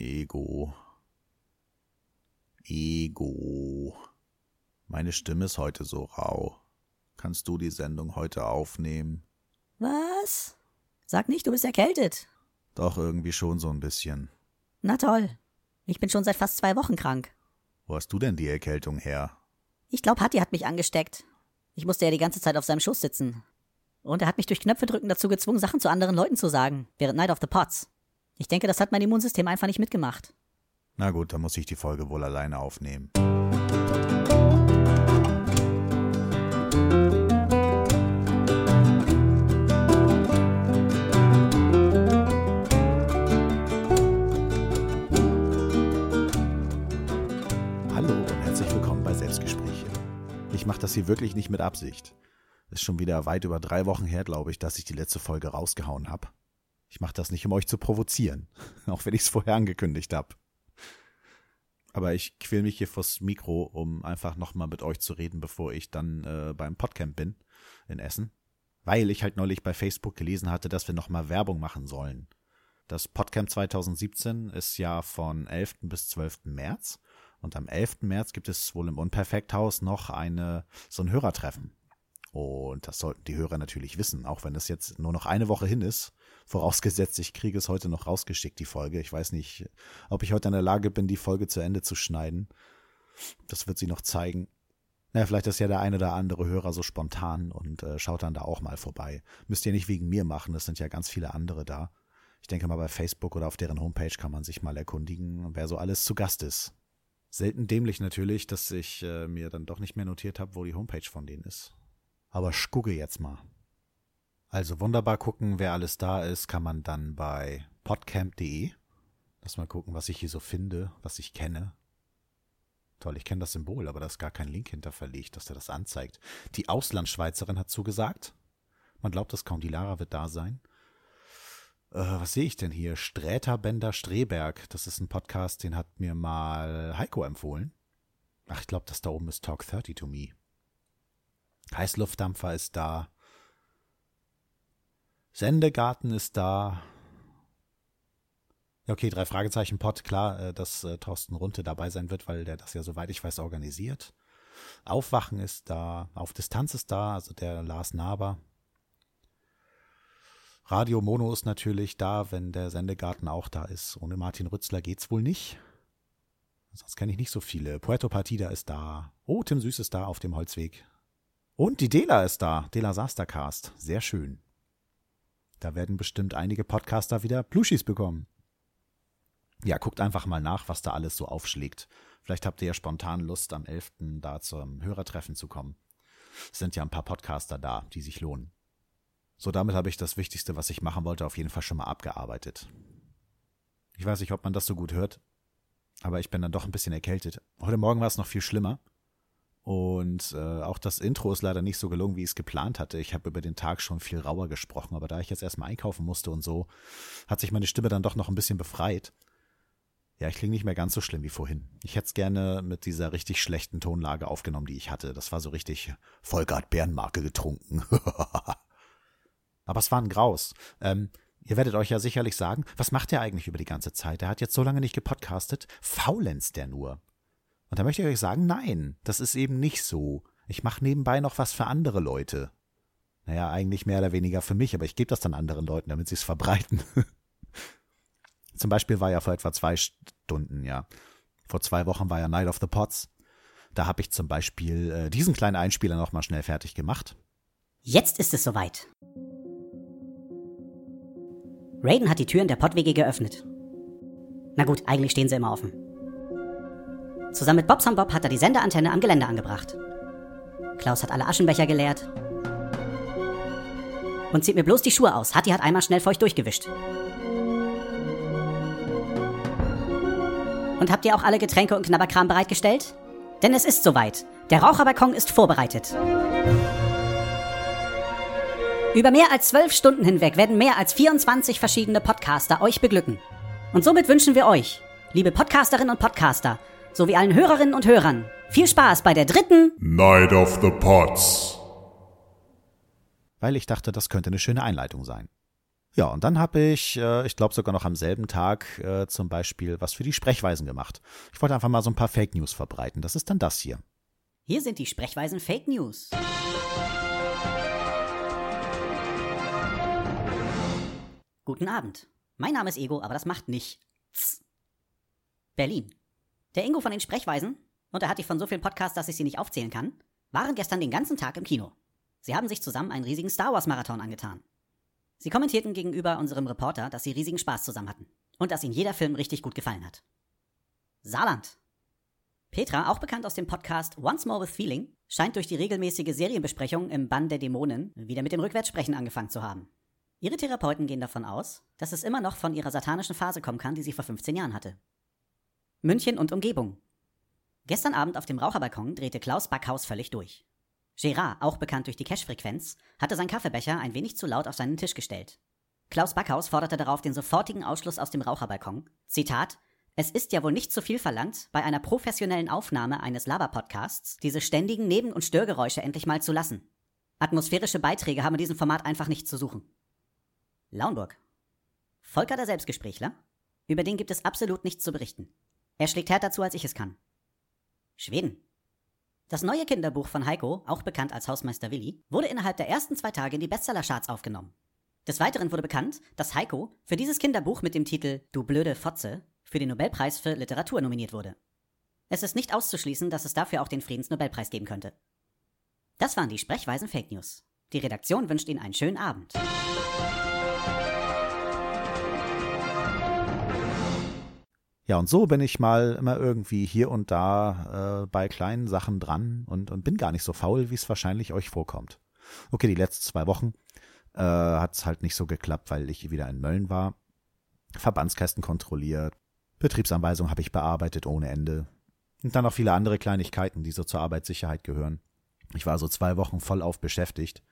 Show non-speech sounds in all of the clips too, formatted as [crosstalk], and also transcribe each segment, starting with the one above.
Ego. Ego. Meine Stimme ist heute so rau. Kannst du die Sendung heute aufnehmen? Was? Sag nicht, du bist erkältet. Doch irgendwie schon so ein bisschen. Na toll. Ich bin schon seit fast zwei Wochen krank. Wo hast du denn die Erkältung her? Ich glaube, Hatti hat mich angesteckt. Ich musste ja die ganze Zeit auf seinem Schoß sitzen. Und er hat mich durch Knöpfe drücken dazu gezwungen, Sachen zu anderen Leuten zu sagen, während Night of the Pots. Ich denke, das hat mein Immunsystem einfach nicht mitgemacht. Na gut, dann muss ich die Folge wohl alleine aufnehmen. Hallo und herzlich willkommen bei Selbstgespräche. Ich mache das hier wirklich nicht mit Absicht. Ist schon wieder weit über drei Wochen her, glaube ich, dass ich die letzte Folge rausgehauen habe. Ich mache das nicht, um euch zu provozieren, [laughs] auch wenn ich es vorher angekündigt habe. Aber ich quäl mich hier vors Mikro, um einfach nochmal mit euch zu reden, bevor ich dann äh, beim Podcamp bin in Essen. Weil ich halt neulich bei Facebook gelesen hatte, dass wir nochmal Werbung machen sollen. Das Podcamp 2017 ist ja von 11. bis 12. März. Und am 11. März gibt es wohl im Unperfekthaus noch eine, so ein Hörertreffen. Und das sollten die Hörer natürlich wissen, auch wenn es jetzt nur noch eine Woche hin ist. Vorausgesetzt, ich kriege es heute noch rausgeschickt, die Folge. Ich weiß nicht, ob ich heute in der Lage bin, die Folge zu Ende zu schneiden. Das wird sie noch zeigen. Naja, vielleicht ist ja der eine oder andere Hörer so spontan und äh, schaut dann da auch mal vorbei. Müsst ihr nicht wegen mir machen, es sind ja ganz viele andere da. Ich denke mal, bei Facebook oder auf deren Homepage kann man sich mal erkundigen, wer so alles zu Gast ist. Selten dämlich natürlich, dass ich äh, mir dann doch nicht mehr notiert habe, wo die Homepage von denen ist. Aber gucke jetzt mal. Also wunderbar gucken, wer alles da ist, kann man dann bei podcamp.de. Lass mal gucken, was ich hier so finde, was ich kenne. Toll, ich kenne das Symbol, aber da ist gar kein Link hinter verlegt, dass er das anzeigt. Die Auslandschweizerin hat zugesagt. Man glaubt, das kaum die Lara wird da sein. Äh, was sehe ich denn hier? Sträter Bender Streberg. Das ist ein Podcast, den hat mir mal Heiko empfohlen. Ach, ich glaube, das da oben ist Talk 30 to Me. Heißluftdampfer ist da. Sendegarten ist da. Ja, okay, drei Fragezeichen Pod, klar, äh, dass äh, Thorsten Runte dabei sein wird, weil der das ja, soweit ich weiß, organisiert. Aufwachen ist da, auf Distanz ist da, also der Lars Naber. Radio Mono ist natürlich da, wenn der Sendegarten auch da ist. Ohne Martin Rützler geht's wohl nicht. Sonst kenne ich nicht so viele. Puerto Partida ist da. Oh, Tim Süß ist da auf dem Holzweg. Und die Dela ist da. Dela Sastercast. Sehr schön. Da werden bestimmt einige Podcaster wieder Plushis bekommen. Ja, guckt einfach mal nach, was da alles so aufschlägt. Vielleicht habt ihr ja spontan Lust, am 11. da zum Hörertreffen zu kommen. Es sind ja ein paar Podcaster da, die sich lohnen. So, damit habe ich das Wichtigste, was ich machen wollte, auf jeden Fall schon mal abgearbeitet. Ich weiß nicht, ob man das so gut hört, aber ich bin dann doch ein bisschen erkältet. Heute Morgen war es noch viel schlimmer. Und äh, auch das Intro ist leider nicht so gelungen, wie ich es geplant hatte. Ich habe über den Tag schon viel rauer gesprochen, aber da ich jetzt erstmal einkaufen musste und so, hat sich meine Stimme dann doch noch ein bisschen befreit. Ja, ich klinge nicht mehr ganz so schlimm wie vorhin. Ich hätte es gerne mit dieser richtig schlechten Tonlage aufgenommen, die ich hatte. Das war so richtig Vollgart Bärenmarke getrunken. [laughs] aber es war ein Graus. Ähm, Ihr werdet euch ja sicherlich sagen, was macht er eigentlich über die ganze Zeit? Er hat jetzt so lange nicht gepodcastet. Faulenzt der nur. Und da möchte ich euch sagen, nein, das ist eben nicht so. Ich mache nebenbei noch was für andere Leute. Naja, eigentlich mehr oder weniger für mich, aber ich gebe das dann anderen Leuten, damit sie es verbreiten. [laughs] Zum Beispiel war ja vor etwa zwei Stunden, ja. Vor zwei Wochen war ja Night of the Pots. Da habe ich zum Beispiel äh, diesen kleinen Einspieler nochmal schnell fertig gemacht. Jetzt ist es soweit. Raiden hat die Türen der Pottwege geöffnet. Na gut, eigentlich stehen sie immer offen. Zusammen mit Bobsam Bob hat er die Sendeantenne am Gelände angebracht. Klaus hat alle Aschenbecher geleert. Und zieht mir bloß die Schuhe aus. Hatti hat einmal schnell feucht durchgewischt. Und habt ihr auch alle Getränke und Knabberkram bereitgestellt? Denn es ist soweit. Der Raucherbalkon ist vorbereitet. Über mehr als zwölf Stunden hinweg werden mehr als 24 verschiedene Podcaster euch beglücken. Und somit wünschen wir euch, liebe Podcasterinnen und Podcaster, sowie allen Hörerinnen und Hörern, viel Spaß bei der dritten Night of the Pots. Weil ich dachte, das könnte eine schöne Einleitung sein. Ja, und dann habe ich, äh, ich glaube sogar noch am selben Tag äh, zum Beispiel was für die Sprechweisen gemacht. Ich wollte einfach mal so ein paar Fake News verbreiten. Das ist dann das hier. Hier sind die Sprechweisen Fake News. Guten Abend. Mein Name ist Ego, aber das macht nichts. Berlin. Der Ingo von den Sprechweisen, und er hat die von so vielen Podcasts, dass ich sie nicht aufzählen kann, waren gestern den ganzen Tag im Kino. Sie haben sich zusammen einen riesigen Star Wars Marathon angetan. Sie kommentierten gegenüber unserem Reporter, dass sie riesigen Spaß zusammen hatten und dass ihnen jeder Film richtig gut gefallen hat. Saarland. Petra, auch bekannt aus dem Podcast Once More with Feeling, scheint durch die regelmäßige Serienbesprechung im Bann der Dämonen wieder mit dem Rückwärtssprechen angefangen zu haben. Ihre Therapeuten gehen davon aus, dass es immer noch von ihrer satanischen Phase kommen kann, die sie vor 15 Jahren hatte. München und Umgebung. Gestern Abend auf dem Raucherbalkon drehte Klaus Backhaus völlig durch. Gérard, auch bekannt durch die Cash-Frequenz, hatte seinen Kaffeebecher ein wenig zu laut auf seinen Tisch gestellt. Klaus Backhaus forderte darauf den sofortigen Ausschluss aus dem Raucherbalkon. Zitat: Es ist ja wohl nicht zu viel verlangt, bei einer professionellen Aufnahme eines Laber-Podcasts diese ständigen Neben- und Störgeräusche endlich mal zu lassen. Atmosphärische Beiträge haben in diesem Format einfach nicht zu suchen. Launburg. Volker der Selbstgesprächler? Über den gibt es absolut nichts zu berichten. Er schlägt härter zu, als ich es kann. Schweden. Das neue Kinderbuch von Heiko, auch bekannt als Hausmeister Willi, wurde innerhalb der ersten zwei Tage in die Bestseller-Charts aufgenommen. Des Weiteren wurde bekannt, dass Heiko für dieses Kinderbuch mit dem Titel Du blöde Fotze für den Nobelpreis für Literatur nominiert wurde. Es ist nicht auszuschließen, dass es dafür auch den Friedensnobelpreis geben könnte. Das waren die Sprechweisen Fake News. Die Redaktion wünscht Ihnen einen schönen Abend. Ja, und so bin ich mal immer irgendwie hier und da äh, bei kleinen Sachen dran und, und bin gar nicht so faul, wie es wahrscheinlich euch vorkommt. Okay, die letzten zwei Wochen äh, hat es halt nicht so geklappt, weil ich wieder in Mölln war. Verbandskästen kontrolliert, Betriebsanweisung habe ich bearbeitet ohne Ende. Und dann noch viele andere Kleinigkeiten, die so zur Arbeitssicherheit gehören. Ich war so zwei Wochen voll auf beschäftigt.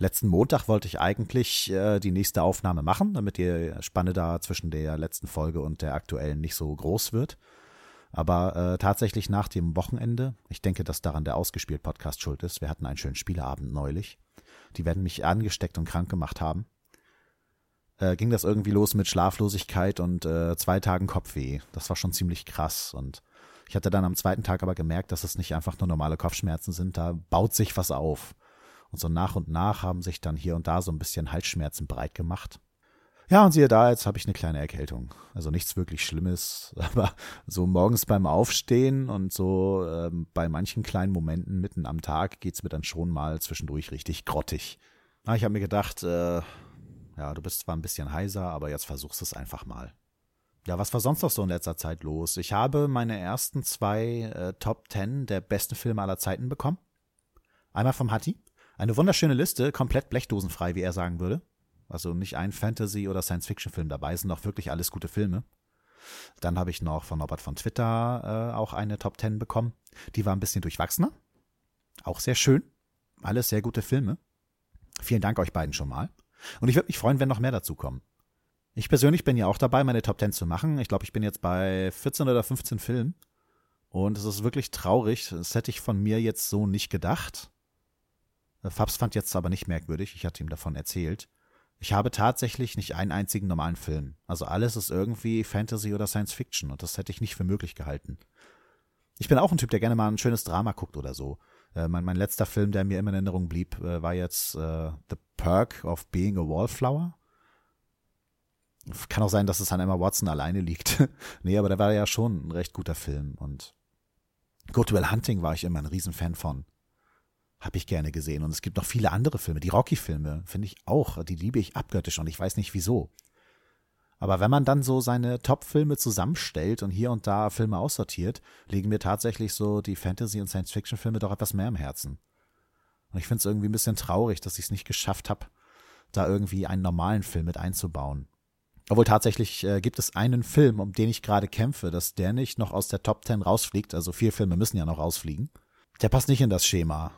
Letzten Montag wollte ich eigentlich äh, die nächste Aufnahme machen, damit die Spanne da zwischen der letzten Folge und der aktuellen nicht so groß wird. Aber äh, tatsächlich nach dem Wochenende, ich denke, dass daran der ausgespielt Podcast schuld ist. Wir hatten einen schönen Spieleabend neulich. Die werden mich angesteckt und krank gemacht haben. Äh, ging das irgendwie los mit Schlaflosigkeit und äh, zwei Tagen Kopfweh. Das war schon ziemlich krass. Und ich hatte dann am zweiten Tag aber gemerkt, dass es nicht einfach nur normale Kopfschmerzen sind. Da baut sich was auf. Und so nach und nach haben sich dann hier und da so ein bisschen Halsschmerzen breit gemacht. Ja, und siehe da, jetzt habe ich eine kleine Erkältung. Also nichts wirklich Schlimmes, [laughs] aber so morgens beim Aufstehen und so ähm, bei manchen kleinen Momenten mitten am Tag geht's mir dann schon mal zwischendurch richtig grottig. Na, ich habe mir gedacht, äh, ja, du bist zwar ein bisschen heiser, aber jetzt versuchst es einfach mal. Ja, was war sonst noch so in letzter Zeit los? Ich habe meine ersten zwei äh, Top Ten der besten Filme aller Zeiten bekommen. Einmal vom Hatti eine wunderschöne Liste, komplett blechdosenfrei, wie er sagen würde. Also nicht ein Fantasy- oder Science-Fiction-Film dabei, sind auch wirklich alles gute Filme. Dann habe ich noch von Robert von Twitter äh, auch eine Top 10 bekommen. Die war ein bisschen durchwachsener. Auch sehr schön. Alles sehr gute Filme. Vielen Dank euch beiden schon mal. Und ich würde mich freuen, wenn noch mehr dazu kommen. Ich persönlich bin ja auch dabei, meine Top 10 zu machen. Ich glaube, ich bin jetzt bei 14 oder 15 Filmen. Und es ist wirklich traurig. Das hätte ich von mir jetzt so nicht gedacht. Äh, Fabs fand jetzt aber nicht merkwürdig, ich hatte ihm davon erzählt. Ich habe tatsächlich nicht einen einzigen normalen Film. Also alles ist irgendwie Fantasy oder Science Fiction und das hätte ich nicht für möglich gehalten. Ich bin auch ein Typ, der gerne mal ein schönes Drama guckt oder so. Äh, mein, mein letzter Film, der mir immer in Erinnerung blieb, äh, war jetzt äh, The Perk of Being a Wallflower. Kann auch sein, dass es an Emma Watson alleine liegt. [laughs] nee, aber der war ja schon ein recht guter Film und Good Will Hunting war ich immer ein Riesenfan von. Habe ich gerne gesehen. Und es gibt noch viele andere Filme. Die Rocky-Filme finde ich auch. Die liebe ich abgöttisch und ich weiß nicht wieso. Aber wenn man dann so seine Top-Filme zusammenstellt und hier und da Filme aussortiert, liegen mir tatsächlich so die Fantasy- und Science-Fiction-Filme doch etwas mehr im Herzen. Und ich finde es irgendwie ein bisschen traurig, dass ich es nicht geschafft habe, da irgendwie einen normalen Film mit einzubauen. Obwohl tatsächlich äh, gibt es einen Film, um den ich gerade kämpfe, dass der nicht noch aus der Top 10 rausfliegt. Also vier Filme müssen ja noch rausfliegen. Der passt nicht in das Schema.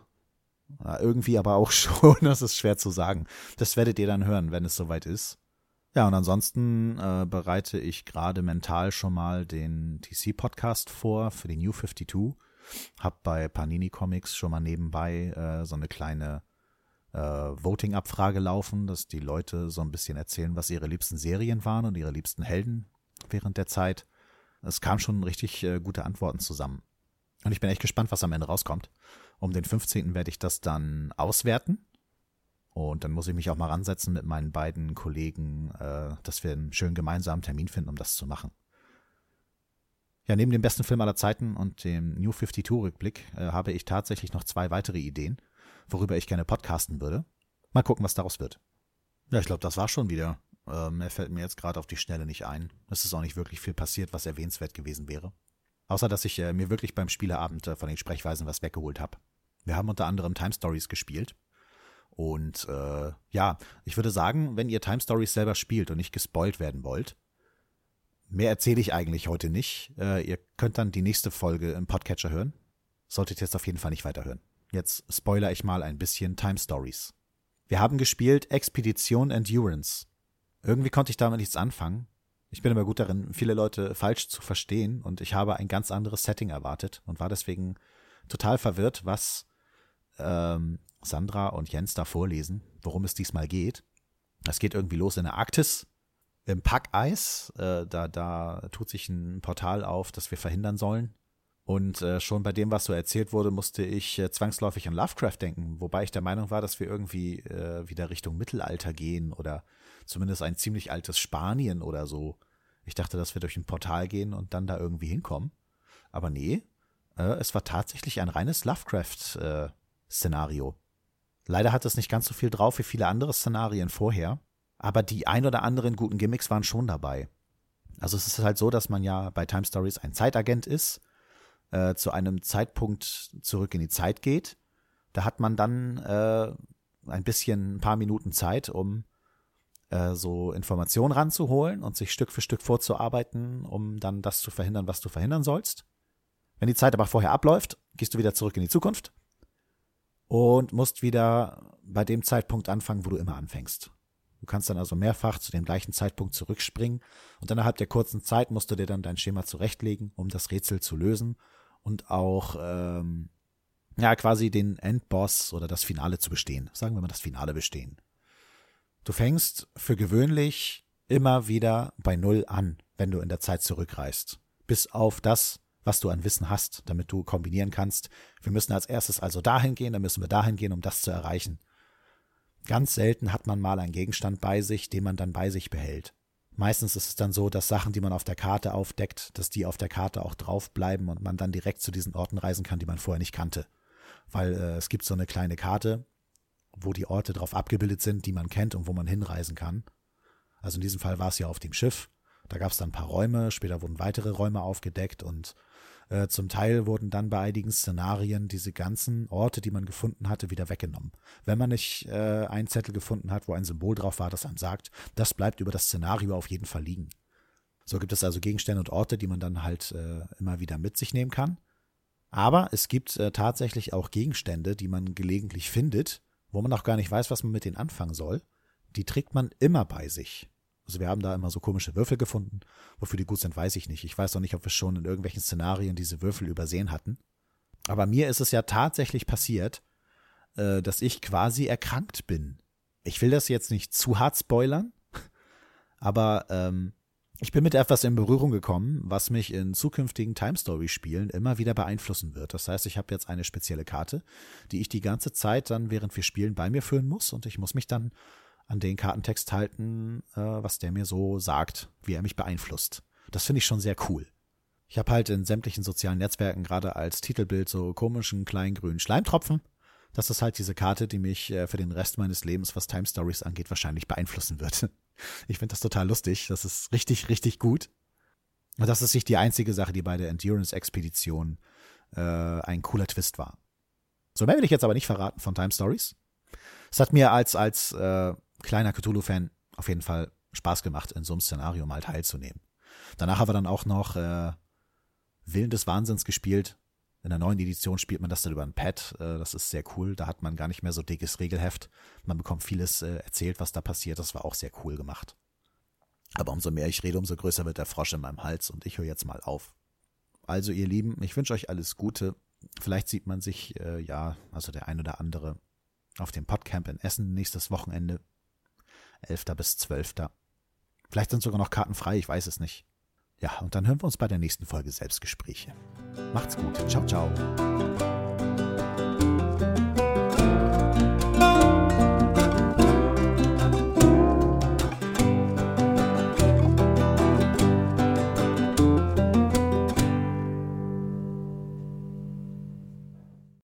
Ja, irgendwie aber auch [laughs] schon, das ist schwer zu sagen. Das werdet ihr dann hören, wenn es soweit ist. Ja, und ansonsten äh, bereite ich gerade mental schon mal den TC-Podcast vor für die New 52. Hab bei Panini Comics schon mal nebenbei äh, so eine kleine äh, Voting-Abfrage laufen, dass die Leute so ein bisschen erzählen, was ihre liebsten Serien waren und ihre liebsten Helden während der Zeit. Es kamen schon richtig äh, gute Antworten zusammen. Und ich bin echt gespannt, was am Ende rauskommt. Um den 15. werde ich das dann auswerten. Und dann muss ich mich auch mal ransetzen mit meinen beiden Kollegen, äh, dass wir einen schönen gemeinsamen Termin finden, um das zu machen. Ja, neben dem besten Film aller Zeiten und dem New 52-Rückblick äh, habe ich tatsächlich noch zwei weitere Ideen, worüber ich gerne podcasten würde. Mal gucken, was daraus wird. Ja, ich glaube, das war schon wieder. Äh, mehr fällt mir jetzt gerade auf die Schnelle nicht ein. Es ist auch nicht wirklich viel passiert, was erwähnenswert gewesen wäre. Außer, dass ich äh, mir wirklich beim Spieleabend äh, von den Sprechweisen was weggeholt habe. Wir haben unter anderem Time Stories gespielt. Und äh, ja, ich würde sagen, wenn ihr Time Stories selber spielt und nicht gespoilt werden wollt, mehr erzähle ich eigentlich heute nicht. Äh, ihr könnt dann die nächste Folge im Podcatcher hören. Solltet jetzt auf jeden Fall nicht weiterhören. Jetzt spoiler ich mal ein bisschen Time Stories. Wir haben gespielt Expedition Endurance. Irgendwie konnte ich damit nichts anfangen, ich bin immer gut darin, viele Leute falsch zu verstehen und ich habe ein ganz anderes Setting erwartet und war deswegen total verwirrt, was ähm, Sandra und Jens da vorlesen, worum es diesmal geht. Es geht irgendwie los in der Arktis, im Packeis. Äh, da, da tut sich ein Portal auf, das wir verhindern sollen. Und äh, schon bei dem, was so erzählt wurde, musste ich äh, zwangsläufig an Lovecraft denken, wobei ich der Meinung war, dass wir irgendwie äh, wieder Richtung Mittelalter gehen oder zumindest ein ziemlich altes Spanien oder so. Ich dachte, dass wir durch ein Portal gehen und dann da irgendwie hinkommen. Aber nee, äh, es war tatsächlich ein reines Lovecraft-Szenario. Äh, Leider hat es nicht ganz so viel drauf wie viele andere Szenarien vorher, aber die ein oder anderen guten Gimmicks waren schon dabei. Also es ist halt so, dass man ja bei Time Stories ein Zeitagent ist, äh, zu einem Zeitpunkt zurück in die Zeit geht. Da hat man dann äh, ein bisschen, ein paar Minuten Zeit, um äh, so Informationen ranzuholen und sich Stück für Stück vorzuarbeiten, um dann das zu verhindern, was du verhindern sollst. Wenn die Zeit aber vorher abläuft, gehst du wieder zurück in die Zukunft und musst wieder bei dem Zeitpunkt anfangen, wo du immer anfängst. Du kannst dann also mehrfach zu dem gleichen Zeitpunkt zurückspringen und innerhalb der kurzen Zeit musst du dir dann dein Schema zurechtlegen, um das Rätsel zu lösen und auch ähm, ja quasi den Endboss oder das Finale zu bestehen. Sagen wir mal das Finale bestehen. Du fängst für gewöhnlich immer wieder bei Null an, wenn du in der Zeit zurückreist. Bis auf das, was du an Wissen hast, damit du kombinieren kannst. Wir müssen als erstes also dahin gehen, dann müssen wir dahin gehen, um das zu erreichen. Ganz selten hat man mal einen Gegenstand bei sich, den man dann bei sich behält. Meistens ist es dann so, dass Sachen, die man auf der Karte aufdeckt, dass die auf der Karte auch draufbleiben und man dann direkt zu diesen Orten reisen kann, die man vorher nicht kannte. Weil äh, es gibt so eine kleine Karte, wo die Orte drauf abgebildet sind, die man kennt und wo man hinreisen kann. Also in diesem Fall war es ja auf dem Schiff. Da gab es dann ein paar Räume, später wurden weitere Räume aufgedeckt und äh, zum Teil wurden dann bei einigen Szenarien diese ganzen Orte, die man gefunden hatte, wieder weggenommen. Wenn man nicht äh, einen Zettel gefunden hat, wo ein Symbol drauf war, das einem sagt, das bleibt über das Szenario auf jeden Fall liegen. So gibt es also Gegenstände und Orte, die man dann halt äh, immer wieder mit sich nehmen kann. Aber es gibt äh, tatsächlich auch Gegenstände, die man gelegentlich findet, wo man auch gar nicht weiß, was man mit denen anfangen soll, die trägt man immer bei sich. Also wir haben da immer so komische Würfel gefunden. Wofür die gut sind, weiß ich nicht. Ich weiß auch nicht, ob wir schon in irgendwelchen Szenarien diese Würfel übersehen hatten. Aber mir ist es ja tatsächlich passiert, äh, dass ich quasi erkrankt bin. Ich will das jetzt nicht zu hart spoilern, [laughs] aber ähm, ich bin mit etwas in Berührung gekommen, was mich in zukünftigen Time Story Spielen immer wieder beeinflussen wird. Das heißt, ich habe jetzt eine spezielle Karte, die ich die ganze Zeit dann, während wir spielen, bei mir führen muss und ich muss mich dann an den Kartentext halten, äh, was der mir so sagt, wie er mich beeinflusst. Das finde ich schon sehr cool. Ich habe halt in sämtlichen sozialen Netzwerken gerade als Titelbild so komischen kleinen grünen Schleimtropfen. Das ist halt diese Karte, die mich äh, für den Rest meines Lebens, was Time Stories angeht, wahrscheinlich beeinflussen wird. [laughs] Ich finde das total lustig. Das ist richtig, richtig gut. Und das ist nicht die einzige Sache, die bei der Endurance-Expedition äh, ein cooler Twist war. So mehr will ich jetzt aber nicht verraten von Time Stories. Es hat mir als, als äh, kleiner Cthulhu-Fan auf jeden Fall Spaß gemacht, in so einem Szenario mal teilzunehmen. Danach haben wir dann auch noch äh, Willen des Wahnsinns gespielt. In der neuen Edition spielt man das dann über ein Pad. Äh, das ist sehr cool. Da hat man gar nicht mehr so dickes Regelheft. Man bekommt vieles äh, erzählt, was da passiert. Das war auch sehr cool gemacht. Aber umso mehr ich rede, umso größer wird der Frosch in meinem Hals und ich höre jetzt mal auf. Also ihr Lieben, ich wünsche euch alles Gute. Vielleicht sieht man sich, äh, ja, also der ein oder andere auf dem Podcamp in Essen nächstes Wochenende. 11. bis 12. Vielleicht sind sogar noch Karten frei, ich weiß es nicht. Ja, und dann hören wir uns bei der nächsten Folge Selbstgespräche. Macht's gut. Ciao, ciao.